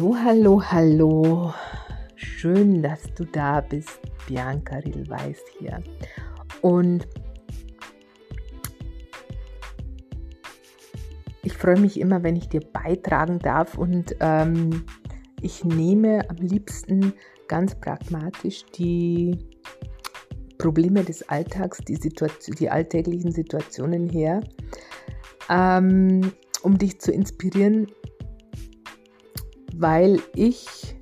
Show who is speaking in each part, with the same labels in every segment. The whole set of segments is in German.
Speaker 1: Hallo, hallo, hallo. Schön, dass du da bist. Bianca Rilweis hier. Und ich freue mich immer, wenn ich dir beitragen darf und ähm, ich nehme am liebsten ganz pragmatisch die Probleme des Alltags, die, Situation, die alltäglichen Situationen her, ähm, um dich zu inspirieren, weil ich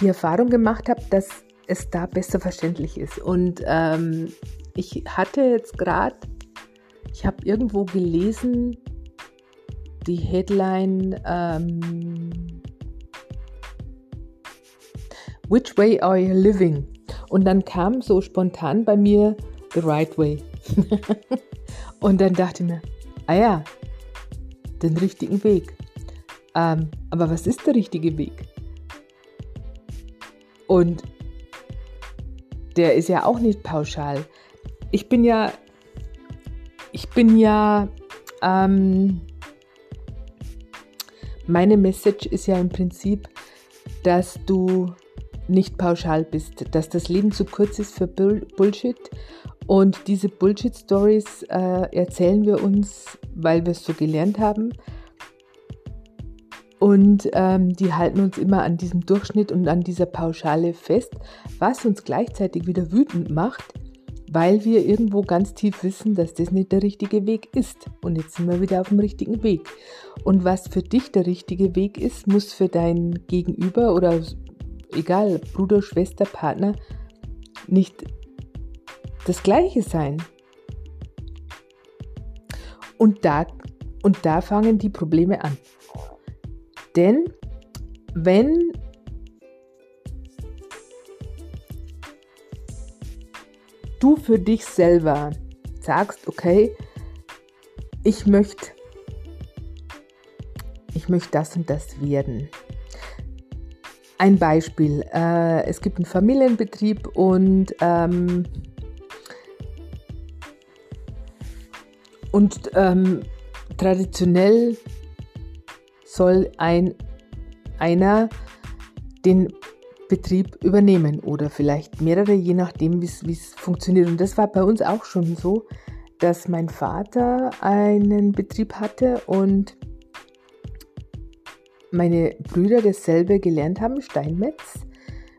Speaker 1: die Erfahrung gemacht habe, dass es da besser verständlich ist. Und ähm, ich hatte jetzt gerade, ich habe irgendwo gelesen, die Headline ähm, Which way are you living? Und dann kam so spontan bei mir The Right Way. Und dann dachte ich mir, ah ja, den richtigen Weg. Ähm, aber was ist der richtige Weg? Und der ist ja auch nicht pauschal. Ich bin ja, ich bin ja, ähm, meine Message ist ja im Prinzip, dass du nicht pauschal bist, dass das Leben zu kurz ist für Bullshit und diese Bullshit-Stories äh, erzählen wir uns, weil wir es so gelernt haben. Und ähm, die halten uns immer an diesem Durchschnitt und an dieser Pauschale fest, was uns gleichzeitig wieder wütend macht, weil wir irgendwo ganz tief wissen, dass das nicht der richtige Weg ist. Und jetzt sind wir wieder auf dem richtigen Weg. Und was für dich der richtige Weg ist, muss für dein Gegenüber oder egal, Bruder, Schwester, Partner, nicht das Gleiche sein. Und da, und da fangen die Probleme an. Denn wenn du für dich selber sagst, okay, ich möchte, ich möchte das und das werden, ein Beispiel. Äh, es gibt einen Familienbetrieb und, ähm, und ähm, traditionell soll ein, einer den Betrieb übernehmen oder vielleicht mehrere, je nachdem, wie es funktioniert. Und das war bei uns auch schon so, dass mein Vater einen Betrieb hatte und meine Brüder dasselbe gelernt haben, Steinmetz,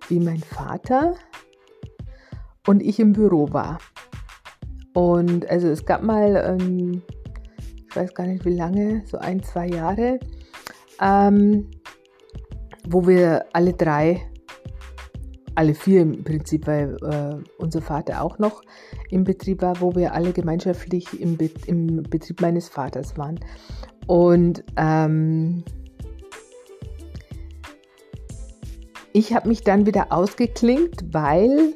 Speaker 1: wie mein Vater und ich im Büro war. Und also es gab mal, ähm, ich weiß gar nicht wie lange, so ein, zwei Jahre, ähm, wo wir alle drei, alle vier im Prinzip, weil äh, unser Vater auch noch im Betrieb war, wo wir alle gemeinschaftlich im, Be im Betrieb meines Vaters waren. Und ähm, Ich habe mich dann wieder ausgeklinkt, weil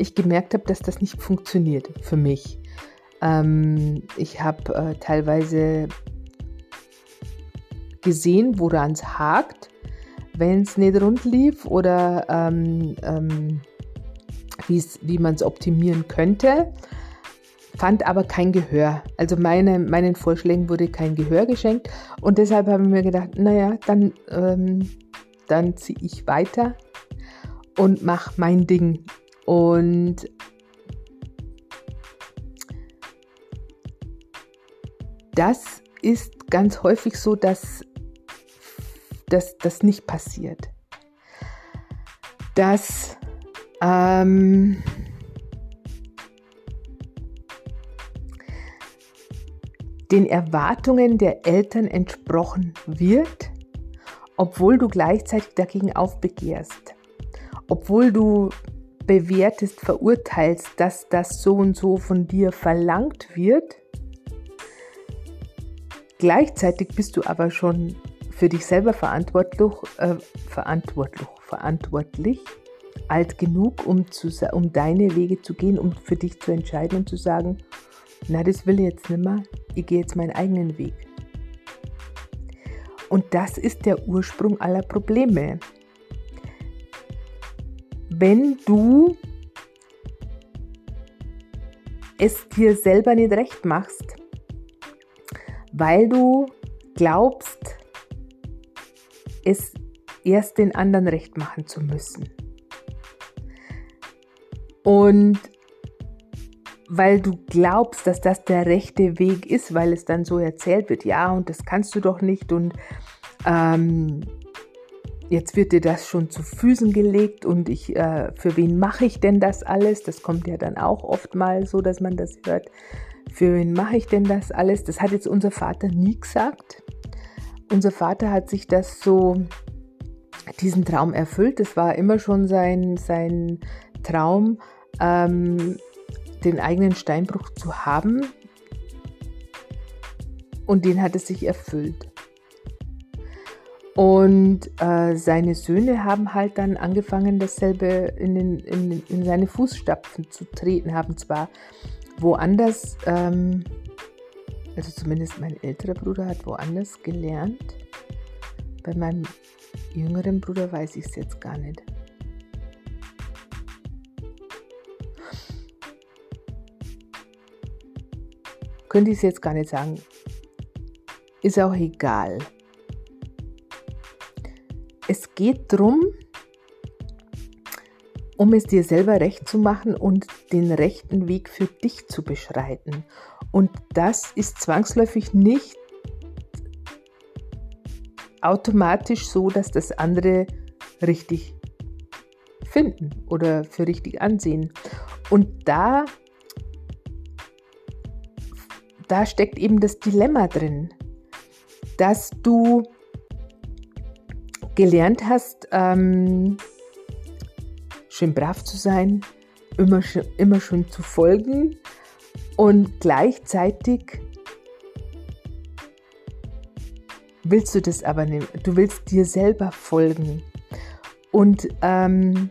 Speaker 1: ich gemerkt habe, dass das nicht funktioniert für mich. Ähm, ich habe äh, teilweise gesehen, woran es hakt, wenn es nicht rund lief oder ähm, ähm, wie man es optimieren könnte, fand aber kein Gehör. Also meine, meinen Vorschlägen wurde kein Gehör geschenkt und deshalb habe ich mir gedacht, naja, dann ähm, dann ziehe ich weiter und mache mein Ding. Und das ist ganz häufig so, dass, das nicht passiert. Dass ähm, den Erwartungen der Eltern entsprochen wird obwohl du gleichzeitig dagegen aufbegehrst, obwohl du bewertest, verurteilst, dass das so und so von dir verlangt wird. Gleichzeitig bist du aber schon für dich selber verantwortlich, äh, verantwortlich, verantwortlich, alt genug, um, zu, um deine Wege zu gehen, um für dich zu entscheiden und zu sagen, na, das will ich jetzt nicht mehr, ich gehe jetzt meinen eigenen Weg. Und das ist der Ursprung aller Probleme. Wenn du es dir selber nicht recht machst, weil du glaubst, es erst den anderen recht machen zu müssen. Und weil du glaubst, dass das der rechte Weg ist, weil es dann so erzählt wird, ja, und das kannst du doch nicht und ähm, jetzt wird dir das schon zu Füßen gelegt und ich, äh, für wen mache ich denn das alles? Das kommt ja dann auch oft mal so, dass man das hört. Für wen mache ich denn das alles? Das hat jetzt unser Vater nie gesagt. Unser Vater hat sich das so, diesen Traum erfüllt. Das war immer schon sein, sein Traum, ähm, den eigenen Steinbruch zu haben. Und den hat es sich erfüllt. Und äh, seine Söhne haben halt dann angefangen, dasselbe in, den, in, in seine Fußstapfen zu treten, haben zwar woanders, ähm, also zumindest mein älterer Bruder hat woanders gelernt. Bei meinem jüngeren Bruder weiß ich es jetzt gar nicht. Könnte ich es jetzt gar nicht sagen. Ist auch egal. Es geht darum, um es dir selber recht zu machen und den rechten Weg für dich zu beschreiten. Und das ist zwangsläufig nicht automatisch so, dass das andere richtig finden oder für richtig ansehen. Und da, da steckt eben das Dilemma drin, dass du gelernt hast, ähm, schön brav zu sein, immer, immer schön zu folgen und gleichzeitig willst du das aber nicht. Du willst dir selber folgen. Und ähm,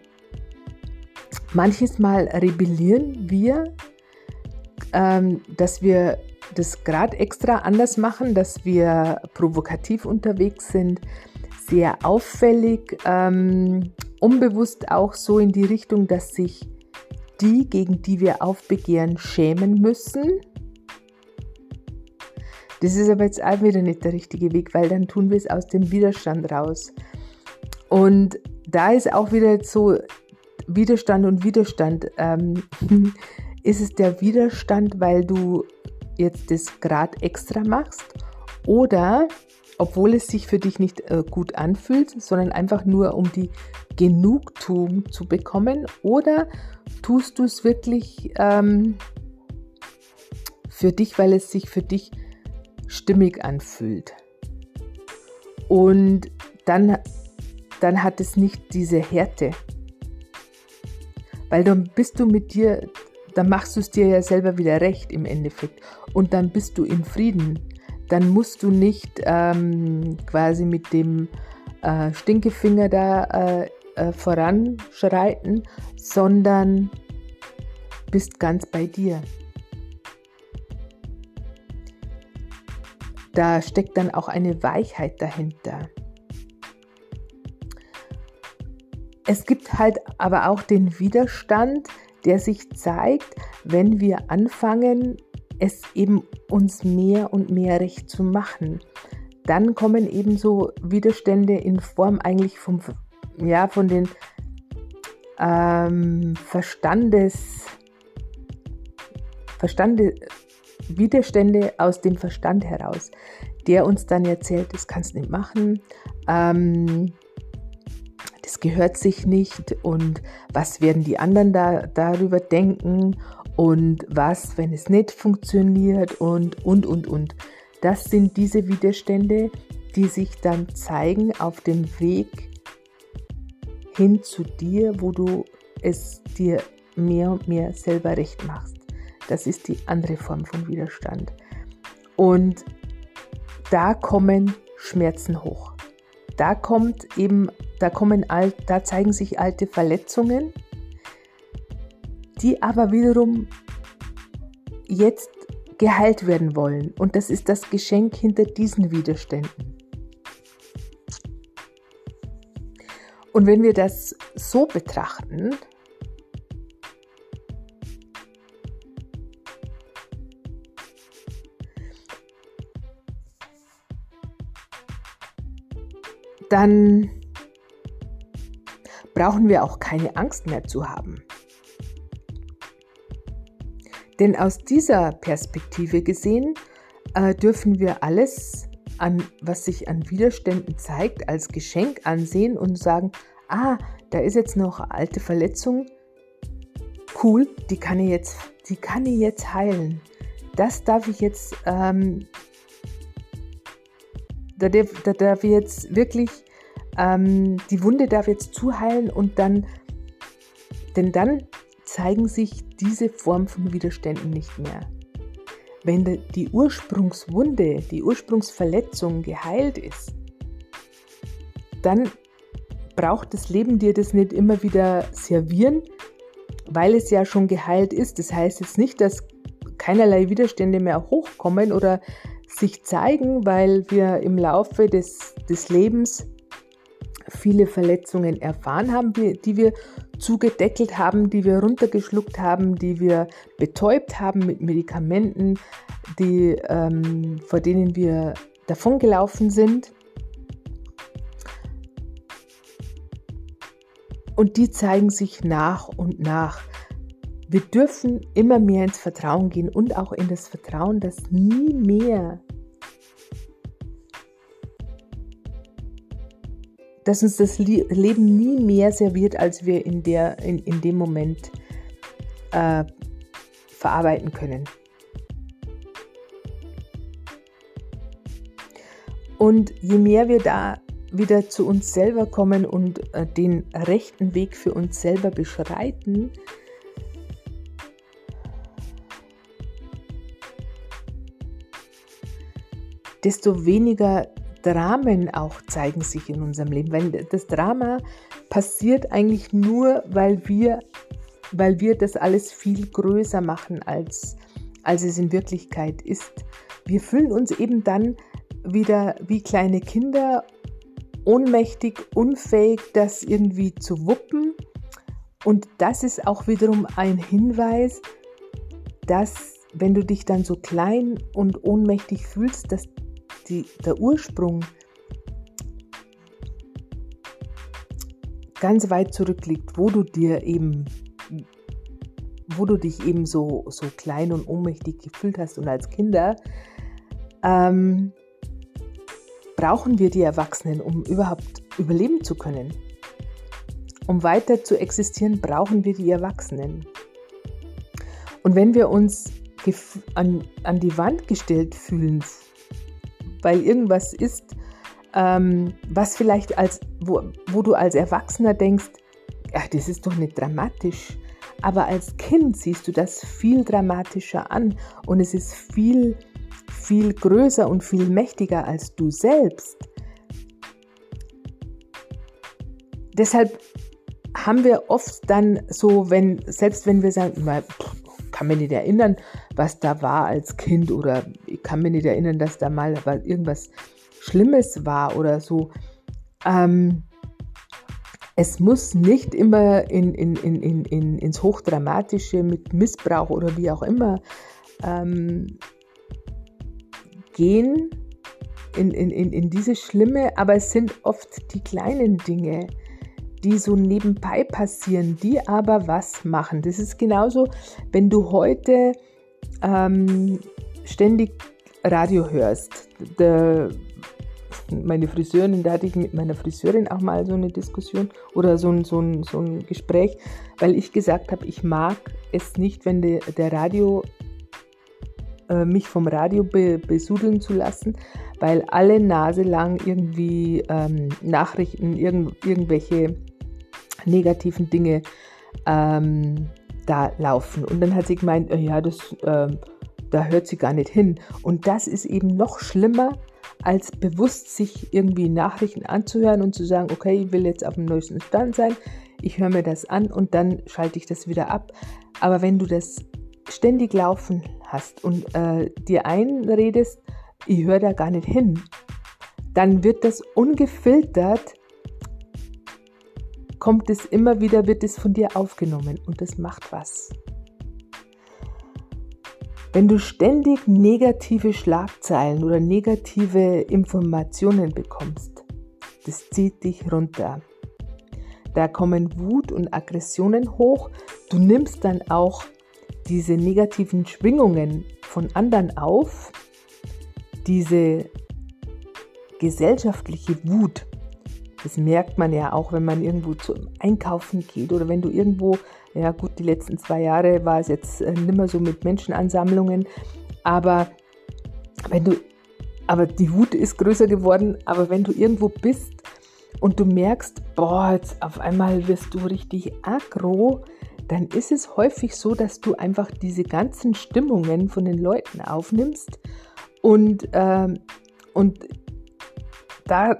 Speaker 1: manches Mal rebellieren wir, ähm, dass wir das gerade extra anders machen, dass wir provokativ unterwegs sind, sehr auffällig, ähm, unbewusst auch so in die Richtung, dass sich die, gegen die wir aufbegehren, schämen müssen. Das ist aber jetzt auch wieder nicht der richtige Weg, weil dann tun wir es aus dem Widerstand raus. Und da ist auch wieder so Widerstand und Widerstand. Ähm, ist es der Widerstand, weil du jetzt das gerade extra machst? Oder obwohl es sich für dich nicht äh, gut anfühlt, sondern einfach nur um die Genugtuung zu bekommen? Oder tust du es wirklich ähm, für dich, weil es sich für dich stimmig anfühlt? Und dann, dann hat es nicht diese Härte. Weil dann bist du mit dir, dann machst du es dir ja selber wieder recht im Endeffekt. Und dann bist du in Frieden dann musst du nicht ähm, quasi mit dem äh, Stinkefinger da äh, äh, voranschreiten, sondern bist ganz bei dir. Da steckt dann auch eine Weichheit dahinter. Es gibt halt aber auch den Widerstand, der sich zeigt, wenn wir anfangen, es eben uns mehr und mehr recht zu machen. Dann kommen eben so Widerstände in Form eigentlich vom, ja, von den ähm, Verstandes, Verstande, Widerstände aus dem Verstand heraus, der uns dann erzählt, das kannst du nicht machen, ähm, das gehört sich nicht und was werden die anderen da, darüber denken und was, wenn es nicht funktioniert und, und, und, und. Das sind diese Widerstände, die sich dann zeigen auf dem Weg hin zu dir, wo du es dir mehr und mehr selber recht machst. Das ist die andere Form von Widerstand. Und da kommen Schmerzen hoch. Da kommt eben, da kommen da zeigen sich alte Verletzungen, die aber wiederum jetzt geheilt werden wollen. Und das ist das Geschenk hinter diesen Widerständen. Und wenn wir das so betrachten, dann brauchen wir auch keine Angst mehr zu haben. Denn aus dieser Perspektive gesehen äh, dürfen wir alles, an, was sich an Widerständen zeigt, als Geschenk ansehen und sagen, ah, da ist jetzt noch alte Verletzung, cool, die kann ich jetzt, die kann ich jetzt heilen. Das darf ich jetzt, ähm, da, darf, da darf ich jetzt wirklich, ähm, die Wunde darf jetzt zuheilen und dann, denn dann zeigen sich diese Form von Widerständen nicht mehr. Wenn die Ursprungswunde, die Ursprungsverletzung geheilt ist, dann braucht das Leben dir das nicht immer wieder servieren, weil es ja schon geheilt ist. Das heißt jetzt nicht, dass keinerlei Widerstände mehr hochkommen oder sich zeigen, weil wir im Laufe des, des Lebens viele Verletzungen erfahren haben, die wir zugedeckelt haben, die wir runtergeschluckt haben, die wir betäubt haben mit Medikamenten, die, ähm, vor denen wir davongelaufen sind. Und die zeigen sich nach und nach. Wir dürfen immer mehr ins Vertrauen gehen und auch in das Vertrauen, dass nie mehr dass uns das Leben nie mehr serviert, als wir in, der, in, in dem Moment äh, verarbeiten können. Und je mehr wir da wieder zu uns selber kommen und äh, den rechten Weg für uns selber beschreiten, desto weniger Dramen auch zeigen sich in unserem Leben. Weil das Drama passiert eigentlich nur, weil wir, weil wir das alles viel größer machen, als, als es in Wirklichkeit ist. Wir fühlen uns eben dann wieder wie kleine Kinder, ohnmächtig, unfähig, das irgendwie zu wuppen. Und das ist auch wiederum ein Hinweis, dass wenn du dich dann so klein und ohnmächtig fühlst, dass die, der Ursprung ganz weit zurückliegt, wo du dir eben, wo du dich eben so, so klein und ohnmächtig gefühlt hast und als Kinder, ähm, brauchen wir die Erwachsenen, um überhaupt überleben zu können. Um weiter zu existieren, brauchen wir die Erwachsenen. Und wenn wir uns an, an die Wand gestellt fühlen weil irgendwas ist, ähm, was vielleicht als, wo, wo du als Erwachsener denkst, ach, das ist doch nicht dramatisch. Aber als Kind siehst du das viel dramatischer an und es ist viel, viel größer und viel mächtiger als du selbst. Deshalb haben wir oft dann so, wenn, selbst wenn wir sagen, kann mich nicht erinnern, was da war als Kind oder ich kann mich nicht erinnern, dass da mal irgendwas Schlimmes war oder so. Ähm, es muss nicht immer in, in, in, in, ins Hochdramatische mit Missbrauch oder wie auch immer ähm, gehen, in, in, in, in diese Schlimme, aber es sind oft die kleinen Dinge, die so nebenbei passieren, die aber was machen. Das ist genauso, wenn du heute ähm, ständig Radio hörst. Der, meine Friseurin, da hatte ich mit meiner Friseurin auch mal so eine Diskussion oder so ein, so ein, so ein Gespräch, weil ich gesagt habe, ich mag es nicht, wenn de, der Radio äh, mich vom Radio be, besudeln zu lassen, weil alle Nase lang irgendwie ähm, Nachrichten, irgend, irgendwelche negativen Dinge ähm, da laufen. Und dann hat sie gemeint, äh, ja, das, äh, da hört sie gar nicht hin. Und das ist eben noch schlimmer, als bewusst sich irgendwie Nachrichten anzuhören und zu sagen, okay, ich will jetzt auf dem neuesten Stand sein, ich höre mir das an und dann schalte ich das wieder ab. Aber wenn du das ständig laufen hast und äh, dir einredest, ich höre da gar nicht hin, dann wird das ungefiltert kommt es immer wieder, wird es von dir aufgenommen und das macht was. Wenn du ständig negative Schlagzeilen oder negative Informationen bekommst, das zieht dich runter. Da kommen Wut und Aggressionen hoch. Du nimmst dann auch diese negativen Schwingungen von anderen auf, diese gesellschaftliche Wut. Das merkt man ja auch, wenn man irgendwo zum Einkaufen geht oder wenn du irgendwo, ja gut, die letzten zwei Jahre war es jetzt äh, nicht mehr so mit Menschenansammlungen, aber wenn du, aber die Wut ist größer geworden, aber wenn du irgendwo bist und du merkst, boah, jetzt auf einmal wirst du richtig aggro, dann ist es häufig so, dass du einfach diese ganzen Stimmungen von den Leuten aufnimmst und, äh, und da,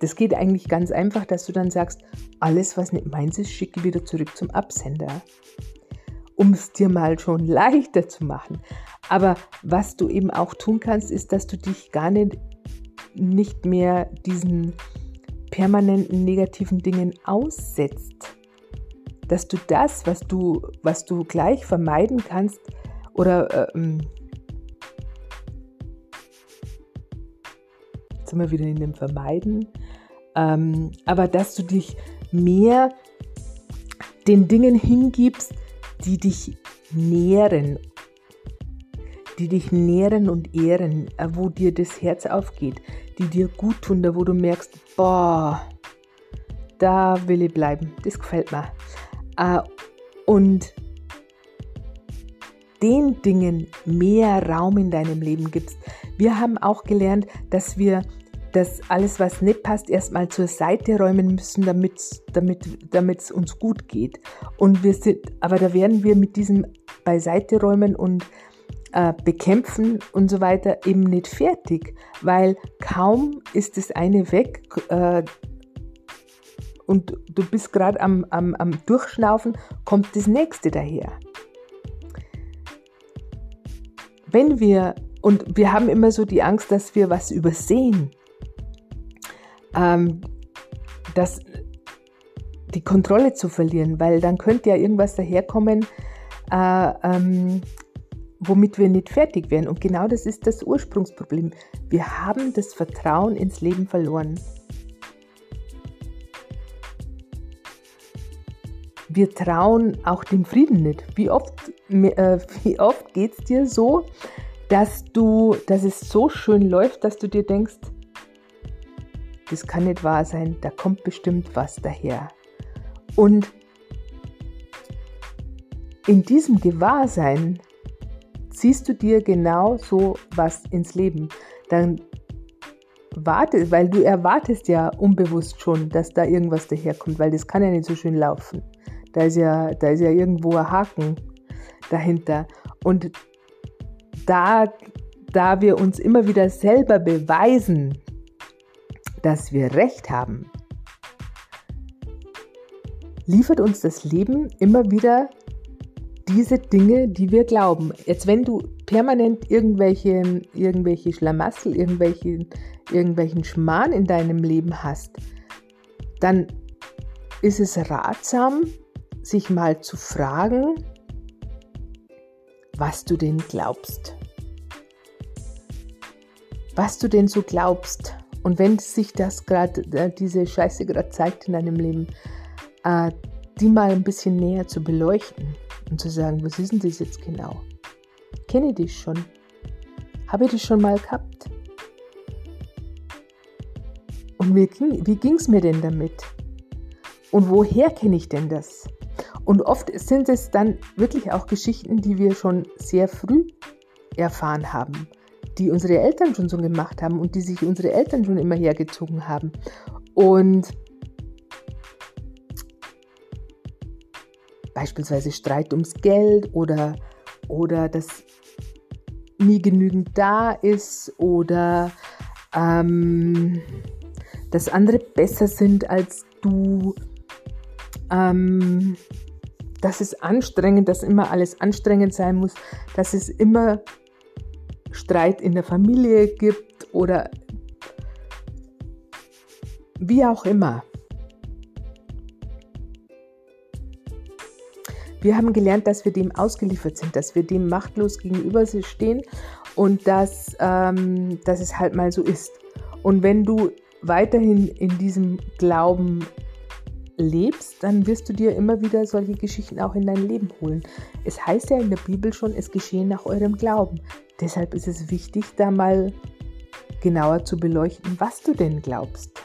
Speaker 1: das geht eigentlich ganz einfach, dass du dann sagst, alles, was nicht meins ist, schicke wieder zurück zum Absender. Um es dir mal schon leichter zu machen. Aber was du eben auch tun kannst, ist, dass du dich gar nicht, nicht mehr diesen permanenten negativen Dingen aussetzt. Dass du das, was du, was du gleich vermeiden kannst, oder ähm, jetzt sind wir wieder in dem Vermeiden, ähm, aber dass du dich mehr den Dingen hingibst, die dich nähren, die dich nähren und ehren, äh, wo dir das Herz aufgeht, die dir gut tun, da wo du merkst, boah, da will ich bleiben, das gefällt mir. Äh, und den Dingen mehr Raum in deinem Leben gibst. Wir haben auch gelernt, dass wir das alles, was nicht passt, erstmal zur Seite räumen müssen, damit es damit, uns gut geht. Und wir sind, aber da werden wir mit diesem Beiseite räumen und äh, bekämpfen und so weiter eben nicht fertig, weil kaum ist das eine weg äh, und du bist gerade am, am, am Durchschnaufen, kommt das nächste daher. Wenn wir, und wir haben immer so die Angst, dass wir was übersehen, ähm, das, die Kontrolle zu verlieren, weil dann könnte ja irgendwas daherkommen, äh, ähm, womit wir nicht fertig werden. Und genau das ist das Ursprungsproblem. Wir haben das Vertrauen ins Leben verloren. Wir trauen auch dem Frieden nicht. Wie oft, äh, oft geht es dir so, dass du, dass es so schön läuft, dass du dir denkst, das kann nicht wahr sein, da kommt bestimmt was daher. Und in diesem Gewahrsein ziehst du dir genau so was ins Leben. Dann wartest, weil du erwartest ja unbewusst schon, dass da irgendwas daherkommt, weil das kann ja nicht so schön laufen. Da ist ja, da ist ja irgendwo ein Haken dahinter. Und da, da wir uns immer wieder selber beweisen, dass wir Recht haben, liefert uns das Leben immer wieder diese Dinge, die wir glauben. Jetzt, wenn du permanent irgendwelche, irgendwelche Schlamassel, irgendwelche, irgendwelchen Schmarrn in deinem Leben hast, dann ist es ratsam, sich mal zu fragen, was du denn glaubst. Was du denn so glaubst. Und wenn sich das gerade, äh, diese Scheiße gerade zeigt in deinem Leben, äh, die mal ein bisschen näher zu beleuchten und zu sagen, was ist denn das jetzt genau? Kenne ich dich schon? Habe ich das schon mal gehabt? Und wie ging es mir denn damit? Und woher kenne ich denn das? Und oft sind es dann wirklich auch Geschichten, die wir schon sehr früh erfahren haben die unsere Eltern schon so gemacht haben und die sich unsere Eltern schon immer hergezogen haben. Und beispielsweise Streit ums Geld oder, oder dass nie genügend da ist oder ähm, dass andere besser sind als du, ähm, dass es anstrengend, dass immer alles anstrengend sein muss, dass es immer Streit in der Familie gibt oder wie auch immer. Wir haben gelernt, dass wir dem ausgeliefert sind, dass wir dem machtlos gegenüber stehen und dass, ähm, dass es halt mal so ist. Und wenn du weiterhin in diesem Glauben lebst, dann wirst du dir immer wieder solche Geschichten auch in dein Leben holen. Es heißt ja in der Bibel schon, es geschehe nach eurem Glauben. Deshalb ist es wichtig, da mal genauer zu beleuchten, was du denn glaubst.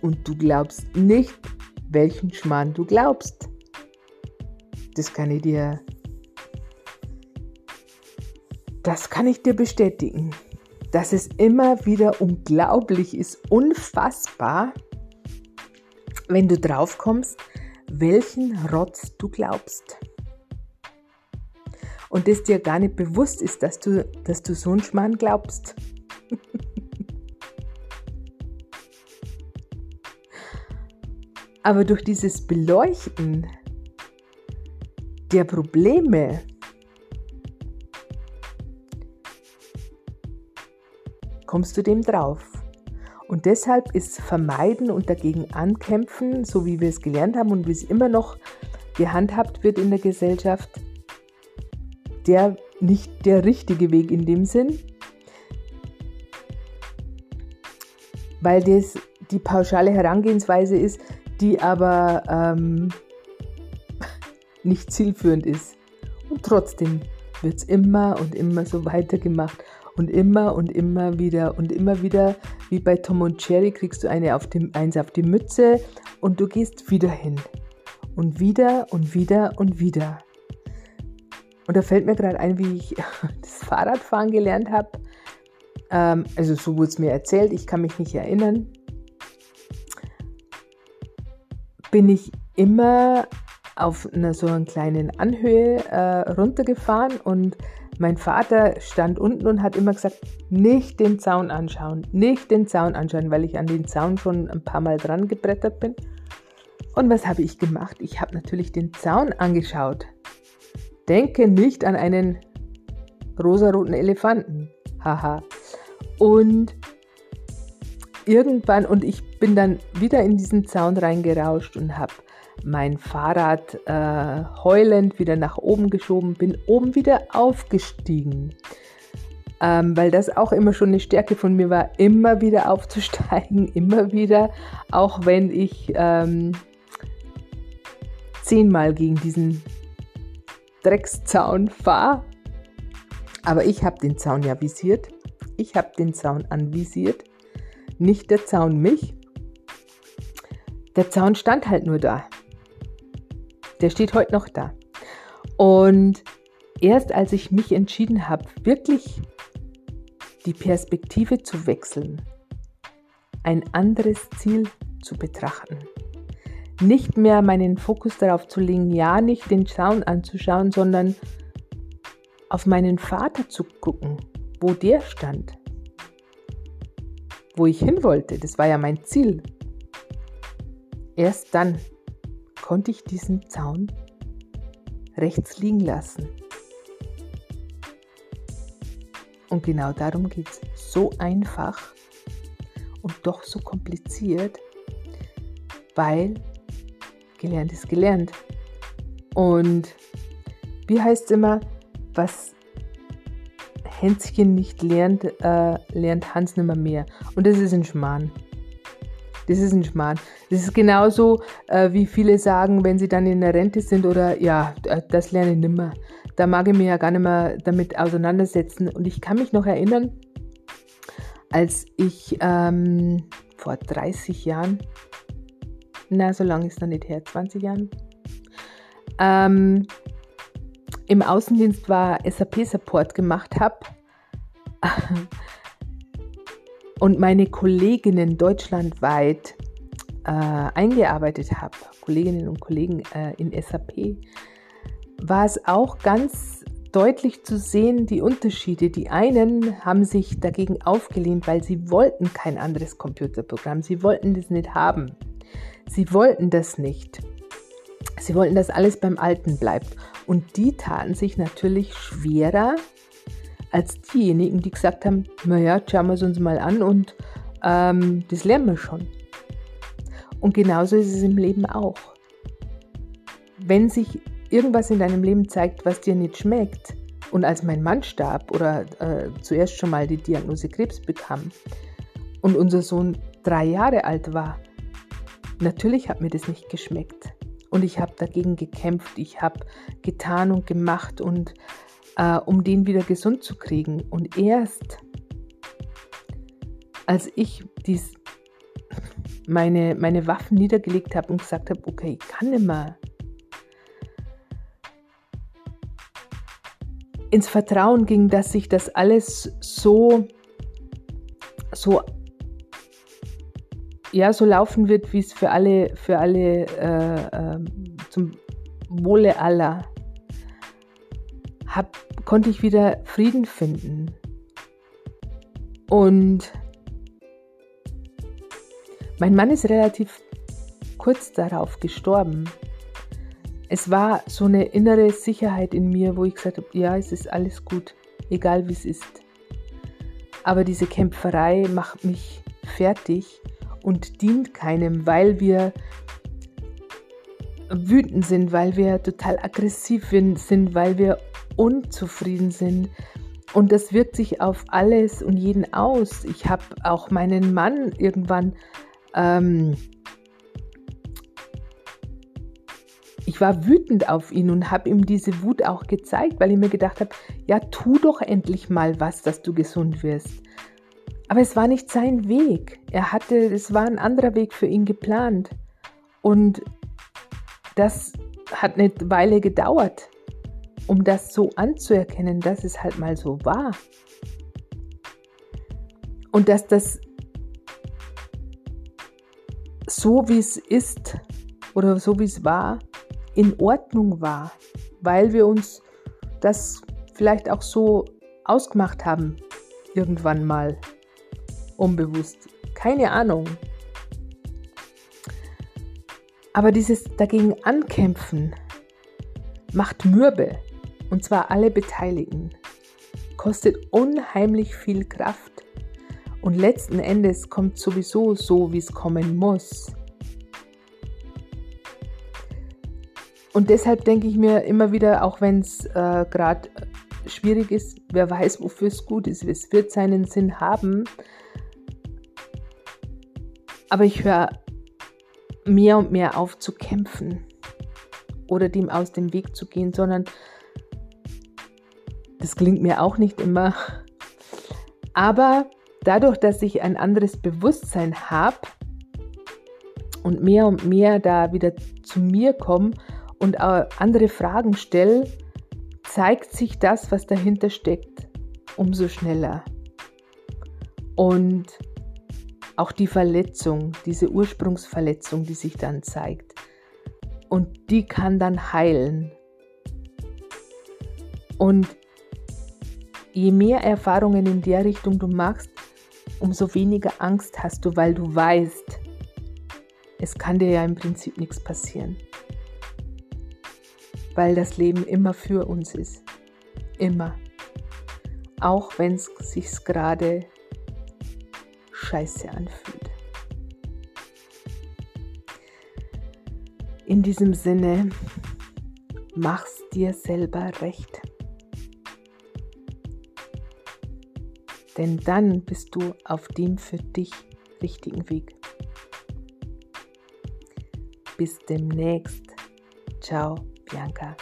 Speaker 1: Und du glaubst nicht, welchen Schmarrn du glaubst. Das kann ich dir, das kann ich dir bestätigen, dass es immer wieder unglaublich ist, unfassbar, wenn du drauf kommst, welchen Rotz du glaubst. Und das dir gar nicht bewusst ist, dass du, dass du so einen Schmarrn glaubst. Aber durch dieses Beleuchten der Probleme kommst du dem drauf. Und deshalb ist Vermeiden und dagegen ankämpfen, so wie wir es gelernt haben und wie es immer noch gehandhabt wird in der Gesellschaft, der nicht der richtige Weg in dem Sinn, weil das die pauschale Herangehensweise ist, die aber ähm, nicht zielführend ist. Und trotzdem wird es immer und immer so weitergemacht. Und immer und immer wieder und immer wieder, wie bei Tom und Jerry, kriegst du eine auf die, eins auf die Mütze und du gehst wieder hin. Und wieder und wieder und wieder. Und da fällt mir gerade ein, wie ich das Fahrradfahren gelernt habe. Ähm, also so wurde es mir erzählt, ich kann mich nicht erinnern bin ich immer auf einer so einer kleinen Anhöhe äh, runtergefahren und mein Vater stand unten und hat immer gesagt, nicht den Zaun anschauen, nicht den Zaun anschauen, weil ich an den Zaun schon ein paar Mal dran gebrettert bin. Und was habe ich gemacht? Ich habe natürlich den Zaun angeschaut. Denke nicht an einen rosaroten Elefanten. Haha. und irgendwann, und ich bin dann wieder in diesen Zaun reingerauscht und habe mein Fahrrad äh, heulend wieder nach oben geschoben, bin oben wieder aufgestiegen. Ähm, weil das auch immer schon eine Stärke von mir war, immer wieder aufzusteigen, immer wieder, auch wenn ich ähm, zehnmal gegen diesen Dreckszaun fahre. Aber ich habe den Zaun ja visiert. Ich habe den Zaun anvisiert nicht der Zaun mich. Der Zaun stand halt nur da. Der steht heute noch da. Und erst als ich mich entschieden habe, wirklich die Perspektive zu wechseln, ein anderes Ziel zu betrachten, nicht mehr meinen Fokus darauf zu legen, ja nicht den Zaun anzuschauen, sondern auf meinen Vater zu gucken, wo der stand wo ich hin wollte. Das war ja mein Ziel. Erst dann konnte ich diesen Zaun rechts liegen lassen. Und genau darum geht es. So einfach und doch so kompliziert, weil gelernt ist gelernt. Und wie heißt es immer, was Hänschen nicht lernt, äh, lernt Hans nimmer mehr. Und das ist ein Schmarrn. Das ist ein Schmarrn. Das ist genauso, äh, wie viele sagen, wenn sie dann in der Rente sind oder ja, das lerne ich nimmer. Da mag ich mich ja gar nicht mehr damit auseinandersetzen. Und ich kann mich noch erinnern, als ich ähm, vor 30 Jahren, na, so lange ist noch nicht her, 20 Jahren, ähm, im Außendienst war, SAP-Support gemacht habe und meine Kolleginnen deutschlandweit äh, eingearbeitet habe, Kolleginnen und Kollegen äh, in SAP, war es auch ganz deutlich zu sehen, die Unterschiede. Die einen haben sich dagegen aufgelehnt, weil sie wollten kein anderes Computerprogramm. Sie wollten das nicht haben. Sie wollten das nicht. Sie wollten, dass alles beim Alten bleibt. Und die taten sich natürlich schwerer als diejenigen, die gesagt haben, naja, schauen wir es uns mal an und ähm, das lernen wir schon. Und genauso ist es im Leben auch. Wenn sich irgendwas in deinem Leben zeigt, was dir nicht schmeckt, und als mein Mann starb oder äh, zuerst schon mal die Diagnose Krebs bekam, und unser Sohn drei Jahre alt war. Natürlich hat mir das nicht geschmeckt. Und ich habe dagegen gekämpft. Ich habe getan und gemacht, und, äh, um den wieder gesund zu kriegen. Und erst als ich dies, meine, meine Waffen niedergelegt habe und gesagt habe, okay, ich kann nicht mehr, ins Vertrauen ging, dass sich das alles so, so, ja, so laufen wird, wie es für alle, für alle äh, äh, zum Wohle aller, hab, konnte ich wieder Frieden finden. Und mein Mann ist relativ kurz darauf gestorben es war so eine innere Sicherheit in mir, wo ich gesagt habe, ja, es ist alles gut, egal wie es ist. Aber diese Kämpferei macht mich fertig und dient keinem, weil wir wütend sind, weil wir total aggressiv sind, weil wir unzufrieden sind. Und das wirkt sich auf alles und jeden aus. Ich habe auch meinen Mann irgendwann ähm, ich war wütend auf ihn und habe ihm diese Wut auch gezeigt, weil ich mir gedacht habe, ja, tu doch endlich mal was, dass du gesund wirst. Aber es war nicht sein Weg. Er hatte, es war ein anderer Weg für ihn geplant. Und das hat eine Weile gedauert, um das so anzuerkennen, dass es halt mal so war. Und dass das so wie es ist oder so wie es war, in Ordnung war, weil wir uns das vielleicht auch so ausgemacht haben, irgendwann mal unbewusst. Keine Ahnung. Aber dieses dagegen ankämpfen macht mürbe, und zwar alle Beteiligten, kostet unheimlich viel Kraft und letzten Endes kommt sowieso so, wie es kommen muss. Und deshalb denke ich mir immer wieder, auch wenn es äh, gerade schwierig ist, wer weiß, wofür es gut ist, es wird seinen Sinn haben. Aber ich höre mehr und mehr auf zu kämpfen oder dem aus dem Weg zu gehen, sondern das klingt mir auch nicht immer. Aber dadurch, dass ich ein anderes Bewusstsein habe und mehr und mehr da wieder zu mir komme und andere Fragen stelle, zeigt sich das, was dahinter steckt, umso schneller. Und auch die Verletzung, diese Ursprungsverletzung, die sich dann zeigt. Und die kann dann heilen. Und je mehr Erfahrungen in der Richtung du machst, umso weniger Angst hast du, weil du weißt, es kann dir ja im Prinzip nichts passieren weil das Leben immer für uns ist. Immer. Auch wenn es sich gerade scheiße anfühlt. In diesem Sinne, mach's dir selber recht. Denn dann bist du auf dem für dich richtigen Weg. Bis demnächst. Ciao. Bianca.